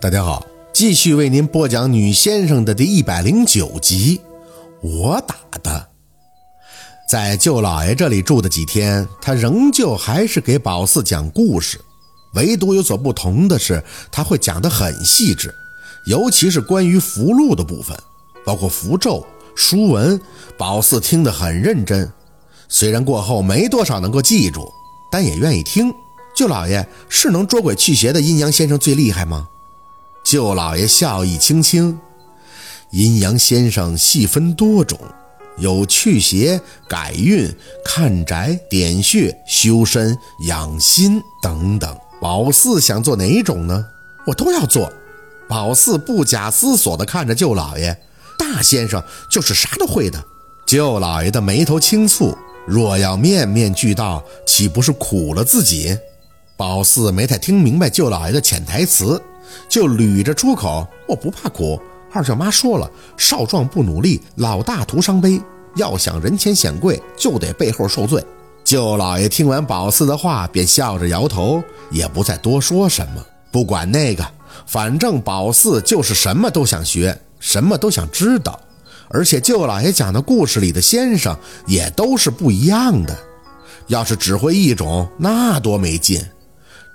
大家好，继续为您播讲《女先生》的第一百零九集。我打的，在舅老爷这里住的几天，他仍旧还是给宝四讲故事，唯独有所不同的是，他会讲得很细致，尤其是关于符箓的部分，包括符咒、书文，宝四听得很认真。虽然过后没多少能够记住，但也愿意听。舅老爷是能捉鬼驱邪的阴阳先生最厉害吗？舅老爷笑意轻轻，阴阳先生细分多种，有去邪、改运、看宅、点穴、修身、养心等等。宝四想做哪种呢？我都要做。宝四不假思索地看着舅老爷，大先生就是啥都会的。舅老爷的眉头轻蹙，若要面面俱到，岂不是苦了自己？宝四没太听明白舅老爷的潜台词。就捋着出口，我不怕苦。二舅妈说了，少壮不努力，老大徒伤悲。要想人前显贵，就得背后受罪。舅老爷听完宝四的话，便笑着摇头，也不再多说什么。不管那个，反正宝四就是什么都想学，什么都想知道。而且舅老爷讲的故事里的先生也都是不一样的。要是只会一种，那多没劲。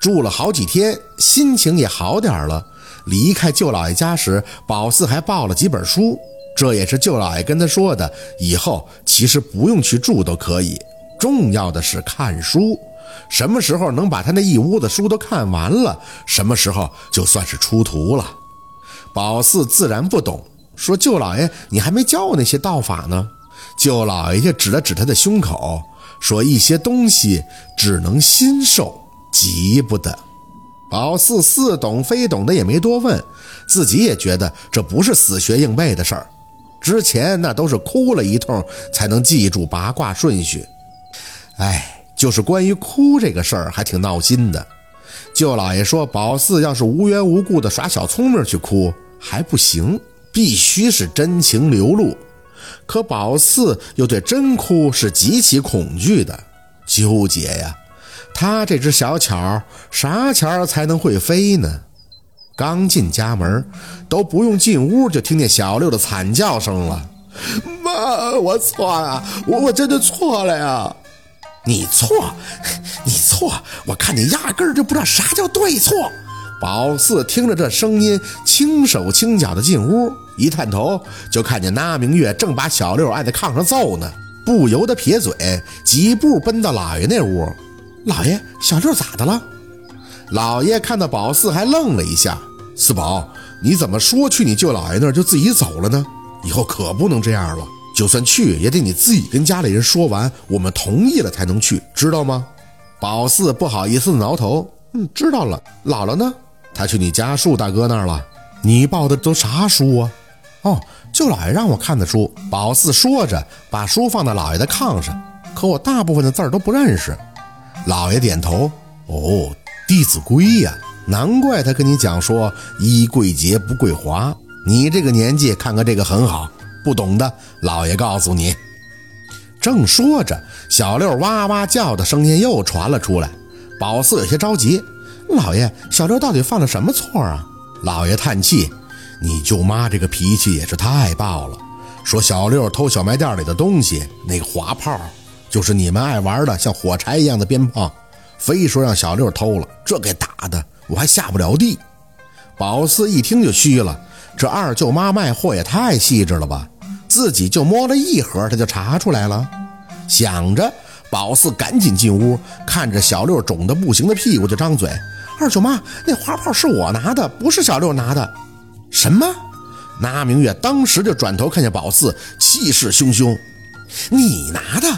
住了好几天，心情也好点了。离开舅老爷家时，宝四还抱了几本书，这也是舅老爷跟他说的。以后其实不用去住都可以，重要的是看书。什么时候能把他那一屋子书都看完了，什么时候就算是出徒了。宝四自然不懂，说：“舅老爷，你还没教我那些道法呢。”舅老爷就指了指他的胸口，说：“一些东西只能心受。”急不得，宝四似懂非懂的也没多问，自己也觉得这不是死学硬背的事儿。之前那都是哭了一通才能记住八卦顺序。哎，就是关于哭这个事儿还挺闹心的。舅老爷说，宝四要是无缘无故的耍小聪明去哭还不行，必须是真情流露。可宝四又对真哭是极其恐惧的，纠结呀。他这只小巧啥巧才能会飞呢？刚进家门，都不用进屋，就听见小六的惨叫声了。妈，我错了，我我真的错了呀！你错，你错，我看你压根儿就不知道啥叫对错。宝四听着这声音，轻手轻脚的进屋，一探头就看见那明月正把小六按在炕上揍呢，不由得撇嘴，几步奔到老爷那屋。老爷，小六咋的了？老爷看到宝四还愣了一下。四宝，你怎么说去你舅老爷那儿就自己走了呢？以后可不能这样了。就算去，也得你自己跟家里人说完，我们同意了才能去，知道吗？宝四不好意思挠头，嗯，知道了。姥姥呢？她去你家树大哥那儿了。你报的都啥书啊？哦，舅老爷让我看的书。宝四说着，把书放在老爷的炕上。可我大部分的字儿都不认识。老爷点头，哦，《弟子规》呀，难怪他跟你讲说“衣贵洁不贵华”。你这个年纪看看这个很好，不懂的，老爷告诉你。正说着，小六哇哇叫的声音又传了出来。宝四有些着急：“老爷，小六到底犯了什么错啊？”老爷叹气：“你舅妈这个脾气也是太暴了，说小六偷小卖店里的东西，那个滑炮。”就是你们爱玩的像火柴一样的鞭炮，非说让小六偷了，这给打的我还下不了地。宝四一听就虚了，这二舅妈卖货也太细致了吧，自己就摸了一盒，他就查出来了。想着，宝四赶紧进屋，看着小六肿得不行的屁股就张嘴：“二舅妈，那花炮是我拿的，不是小六拿的。”什么？那明月当时就转头看见宝四，气势汹汹：“你拿的？”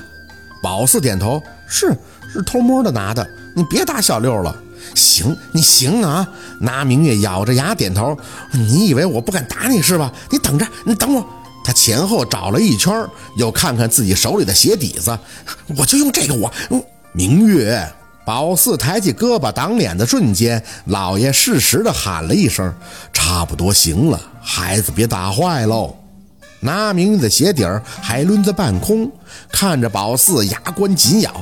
宝四点头，是是偷摸的拿的，你别打小六了。行，你行啊。拿明月咬着牙点头。你以为我不敢打你是吧？你等着，你等我。他前后找了一圈，又看看自己手里的鞋底子，我就用这个。我明月，宝四抬起胳膊挡脸的瞬间，老爷适时的喊了一声：“差不多行了，孩子别打坏喽。”拿明月的鞋底儿还抡在半空，看着宝四牙关紧咬。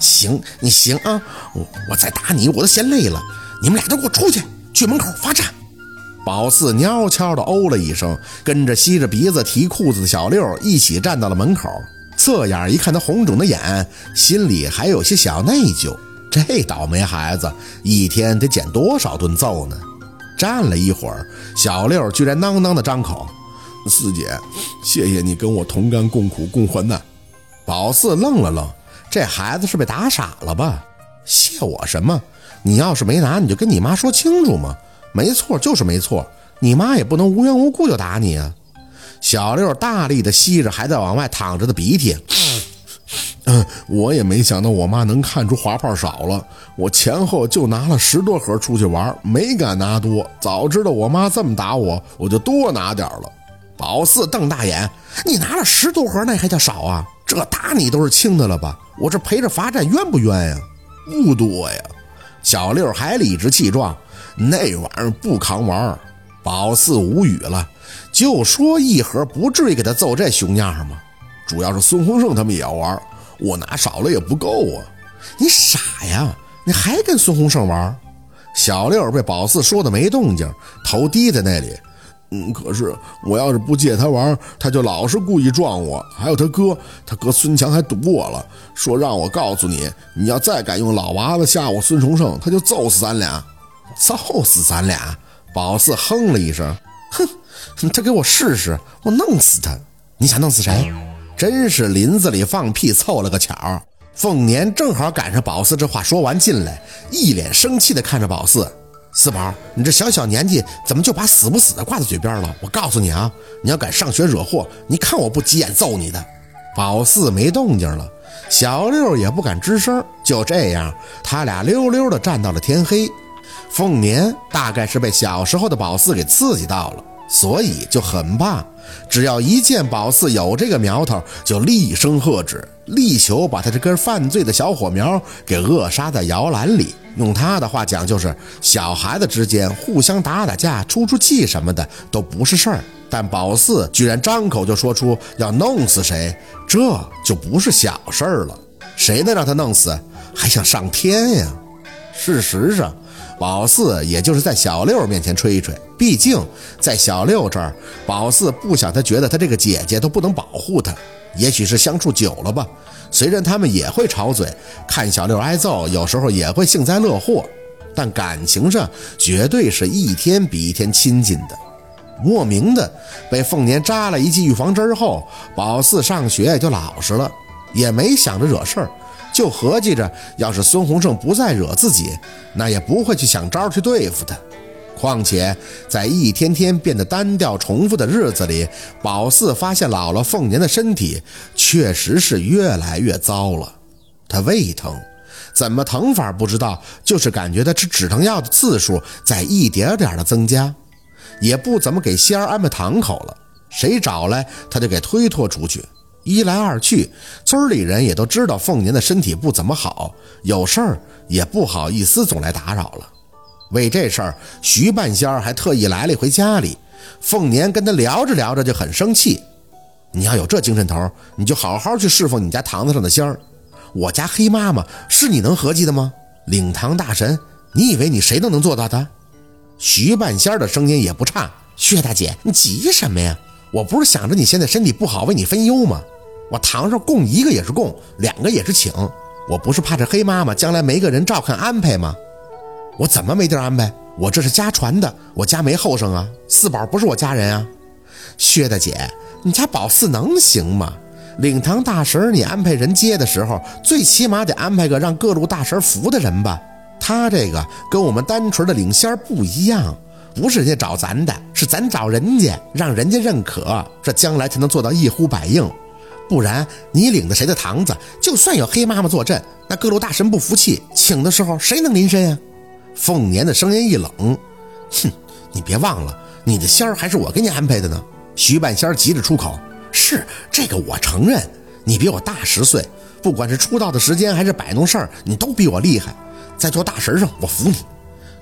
行，你行啊，我我再打你我都嫌累了。你们俩都给我出去，去门口罚站。宝四悄悄地哦了一声，跟着吸着鼻子提裤子的小六一起站到了门口，侧眼一看他红肿的眼，心里还有些小内疚。这倒霉孩子一天得捡多少顿揍呢？站了一会儿，小六居然囔囔的张口：“四姐，谢谢你跟我同甘共苦共患难。”宝四愣了愣，这孩子是被打傻了吧？谢我什么？你要是没拿，你就跟你妈说清楚嘛。没错，就是没错。你妈也不能无缘无故就打你啊！小六大力的吸着还在往外淌着的鼻涕。嗯，我也没想到我妈能看出滑炮少了。我前后就拿了十多盒出去玩，没敢拿多。早知道我妈这么打我，我就多拿点了。宝四瞪大眼：“你拿了十多盒，那还叫少啊？这打你都是轻的了吧？我这陪着罚站冤不冤呀？不多呀。”小六还理直气壮。那玩意儿不扛玩，宝四无语了。就说一盒不至于给他揍这熊样吗？主要是孙洪胜他们也要玩，我拿少了也不够啊！你傻呀？你还跟孙洪胜玩？小六被宝四说的没动静，头低在那里。嗯，可是我要是不借他玩，他就老是故意撞我。还有他哥，他哥孙强还堵我了，说让我告诉你，你要再敢用老娃子吓我孙洪胜，他就揍死咱俩。揍死咱俩！宝四哼了一声，哼，他给我试试，我弄死他！你想弄死谁？真是林子里放屁凑了个巧。凤年正好赶上宝四这话说完进来，一脸生气的看着宝四：“四宝，你这小小年纪怎么就把死不死的挂在嘴边了？我告诉你啊，你要敢上学惹祸，你看我不急眼揍你的！”宝四没动静了，小六也不敢吱声。就这样，他俩溜溜的站到了天黑。凤年大概是被小时候的宝四给刺激到了，所以就很怕，只要一见宝四有这个苗头，就厉声喝止，力求把他这根犯罪的小火苗给扼杀在摇篮里。用他的话讲，就是小孩子之间互相打打架、出出气什么的都不是事儿，但宝四居然张口就说出要弄死谁，这就不是小事儿了。谁能让他弄死？还想上天呀？事实上。宝四也就是在小六面前吹一吹，毕竟在小六这儿，宝四不想他觉得他这个姐姐都不能保护他。也许是相处久了吧，虽然他们也会吵嘴，看小六挨揍，有时候也会幸灾乐祸，但感情上绝对是一天比一天亲近的。莫名的被凤年扎了一剂预防针后，宝四上学就老实了，也没想着惹事儿。就合计着，要是孙洪胜不再惹自己，那也不会去想招去对付他。况且，在一天天变得单调重复的日子里，宝四发现姥姥凤年的身体确实是越来越糟了。他胃疼，怎么疼法不知道，就是感觉他吃止疼药的次数在一点点的增加，也不怎么给仙儿安排堂口了，谁找来他就给推脱出去。一来二去，村里人也都知道凤年的身体不怎么好，有事儿也不好意思总来打扰了。为这事儿，徐半仙儿还特意来了一回家里。凤年跟他聊着聊着就很生气：“你要有这精神头，你就好好去侍奉你家堂子上的仙儿。我家黑妈妈是你能合计的吗？领堂大神，你以为你谁都能做到的？”徐半仙儿的声音也不差：“薛大姐，你急什么呀？我不是想着你现在身体不好，为你分忧吗？”我堂上供一个也是供，两个也是请。我不是怕这黑妈妈将来没个人照看安排吗？我怎么没地儿安排？我这是家传的，我家没后生啊。四宝不是我家人啊。薛大姐，你家宝四能行吗？领堂大神，你安排人接的时候，最起码得安排个让各路大神服的人吧。他这个跟我们单纯的领仙不一样，不是人家找咱的，是咱找人家，让人家认可，这将来才能做到一呼百应。不然你领的谁的堂子，就算有黑妈妈坐镇，那各路大神不服气，请的时候谁能临身呀？凤年的声音一冷，哼，你别忘了，你的仙儿还是我给你安排的呢。徐半仙急着出口：“是这个我承认，你比我大十岁，不管是出道的时间还是摆弄事儿，你都比我厉害，在做大神上我服你。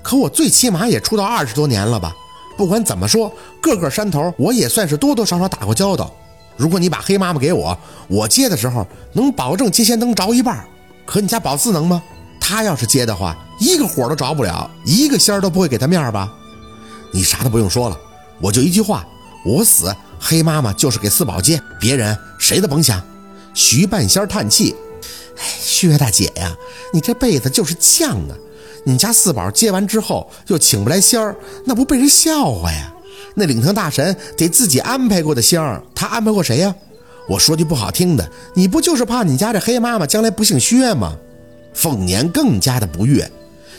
可我最起码也出道二十多年了吧？不管怎么说，各个山头我也算是多多少少打过交道。”如果你把黑妈妈给我，我接的时候能保证接线灯着一半。可你家宝四能吗？他要是接的话，一个火都着不了，一个仙儿都不会给他面吧？你啥都不用说了，我就一句话，我死，黑妈妈就是给四宝接，别人谁都甭想。徐半仙叹气：“哎，薛大姐呀，你这辈子就是犟啊！你家四宝接完之后又请不来仙儿，那不被人笑话呀？那领堂大神得自己安排过的仙儿，他安排过谁呀？我说句不好听的，你不就是怕你家这黑妈妈将来不姓薛吗？”凤年更加的不悦。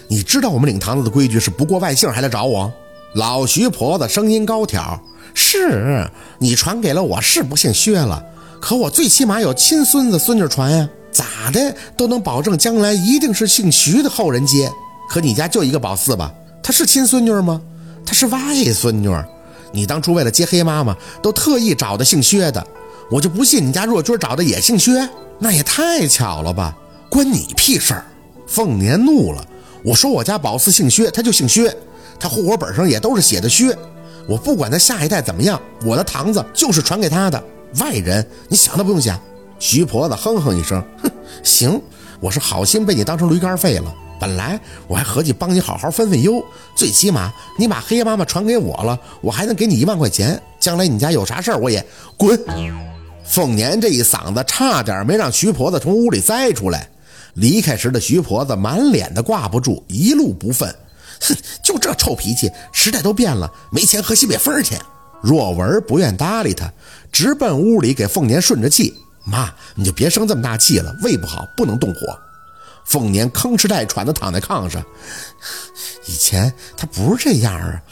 你知道我们领堂子的规矩是不过外姓还来找我？老徐婆子声音高挑：“是你传给了我，是不姓薛了，可我最起码有亲孙子孙女传呀，咋的都能保证将来一定是姓徐的后人接。可你家就一个宝四吧，她是亲孙女吗？她是外孙女。你当初为了接黑妈妈，都特意找的姓薛的，我就不信你家若君找的也姓薛，那也太巧了吧？关你屁事儿！”凤年怒了。我说我家宝四姓薛，他就姓薛，他户口本上也都是写的薛。我不管他下一代怎么样，我的堂子就是传给他的。外人你想都不用想。徐婆子哼哼一声，哼，行，我是好心被你当成驴肝肺了。本来我还合计帮你好好分分忧，最起码你把黑妈妈传给我了，我还能给你一万块钱。将来你家有啥事儿，我也滚。凤年这一嗓子差点没让徐婆子从屋里栽出来。离开时的徐婆子满脸的挂不住，一路不忿，哼，就这臭脾气，时代都变了，没钱喝西北风去。若文不愿搭理他，直奔屋里给凤年顺着气：“妈，你就别生这么大气了，胃不好，不能动火。”凤年吭哧带喘的躺在炕上，以前他不是这样啊，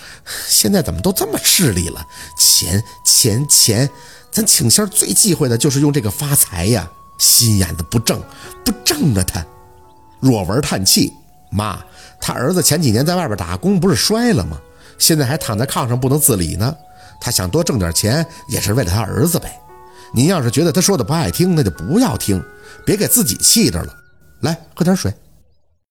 现在怎么都这么势利了？钱钱钱，咱请仙最忌讳的就是用这个发财呀。心眼子不正，不正啊！他，若文叹气：“妈，他儿子前几年在外边打工，不是摔了吗？现在还躺在炕上不能自理呢。他想多挣点钱，也是为了他儿子呗。您要是觉得他说的不爱听，那就不要听，别给自己气着了。来，喝点水。”